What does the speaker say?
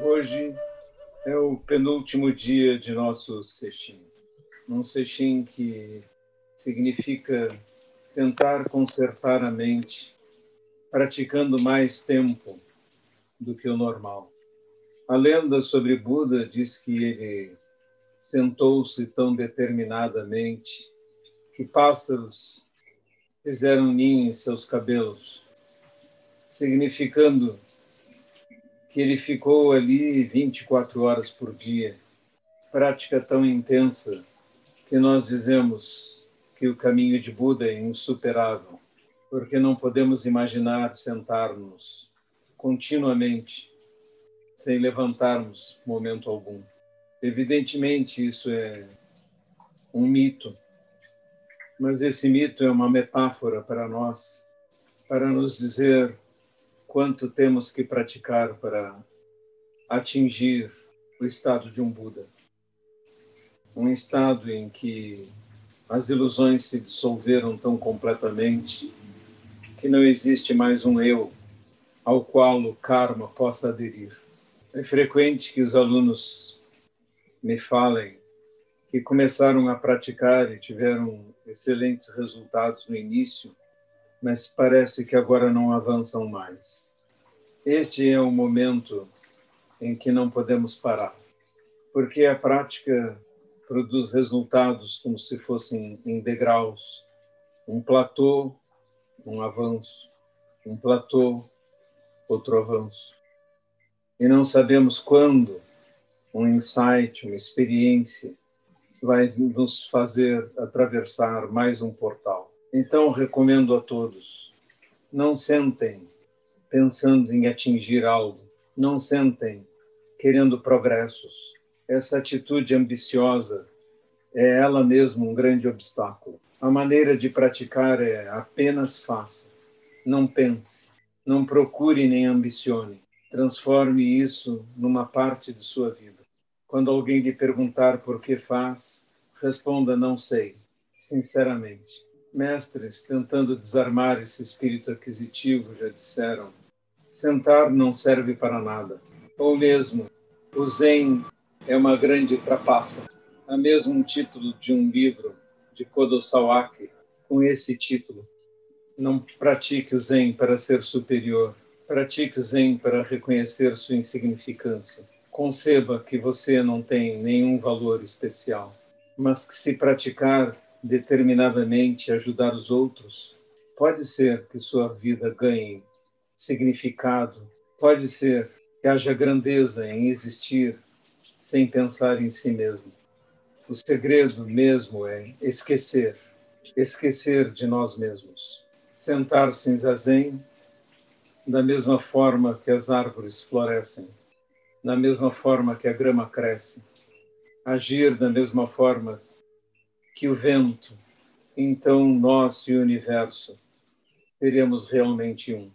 Hoje é o penúltimo dia de nosso Sexim. Um Sexim que significa tentar consertar a mente, praticando mais tempo do que o normal. A lenda sobre Buda diz que ele sentou-se tão determinadamente que pássaros fizeram ninho em seus cabelos, significando que ele ficou ali 24 horas por dia, prática tão intensa que nós dizemos que o caminho de Buda é insuperável, porque não podemos imaginar sentarmos continuamente sem levantarmos momento algum. Evidentemente, isso é um mito, mas esse mito é uma metáfora para nós, para nos dizer quanto temos que praticar para atingir o estado de um Buda. Um estado em que as ilusões se dissolveram tão completamente que não existe mais um eu ao qual o karma possa aderir. É frequente que os alunos me falem que começaram a praticar e tiveram excelentes resultados no início mas parece que agora não avançam mais. Este é o momento em que não podemos parar, porque a prática produz resultados como se fossem em degraus, um platô, um avanço, um platô, outro avanço. E não sabemos quando um insight, uma experiência vai nos fazer atravessar mais um portal. Então, recomendo a todos: não sentem pensando em atingir algo, não sentem querendo progressos. Essa atitude ambiciosa é ela mesma um grande obstáculo. A maneira de praticar é apenas faça, não pense, não procure nem ambicione. Transforme isso numa parte de sua vida. Quando alguém lhe perguntar por que faz, responda: não sei, sinceramente mestres tentando desarmar esse espírito aquisitivo já disseram: sentar não serve para nada. Ou mesmo, o Zen é uma grande trapaça. Há mesmo um título de um livro de Kodo Sawaki com esse título. Não pratique o Zen para ser superior. Pratique o Zen para reconhecer sua insignificância. Conceba que você não tem nenhum valor especial, mas que se praticar determinadamente ajudar os outros, pode ser que sua vida ganhe significado, pode ser que haja grandeza em existir sem pensar em si mesmo. O segredo mesmo é esquecer, esquecer de nós mesmos. Sentar-se em zazen da mesma forma que as árvores florescem, da mesma forma que a grama cresce, agir da mesma forma que o vento, então nós e o universo seremos realmente um.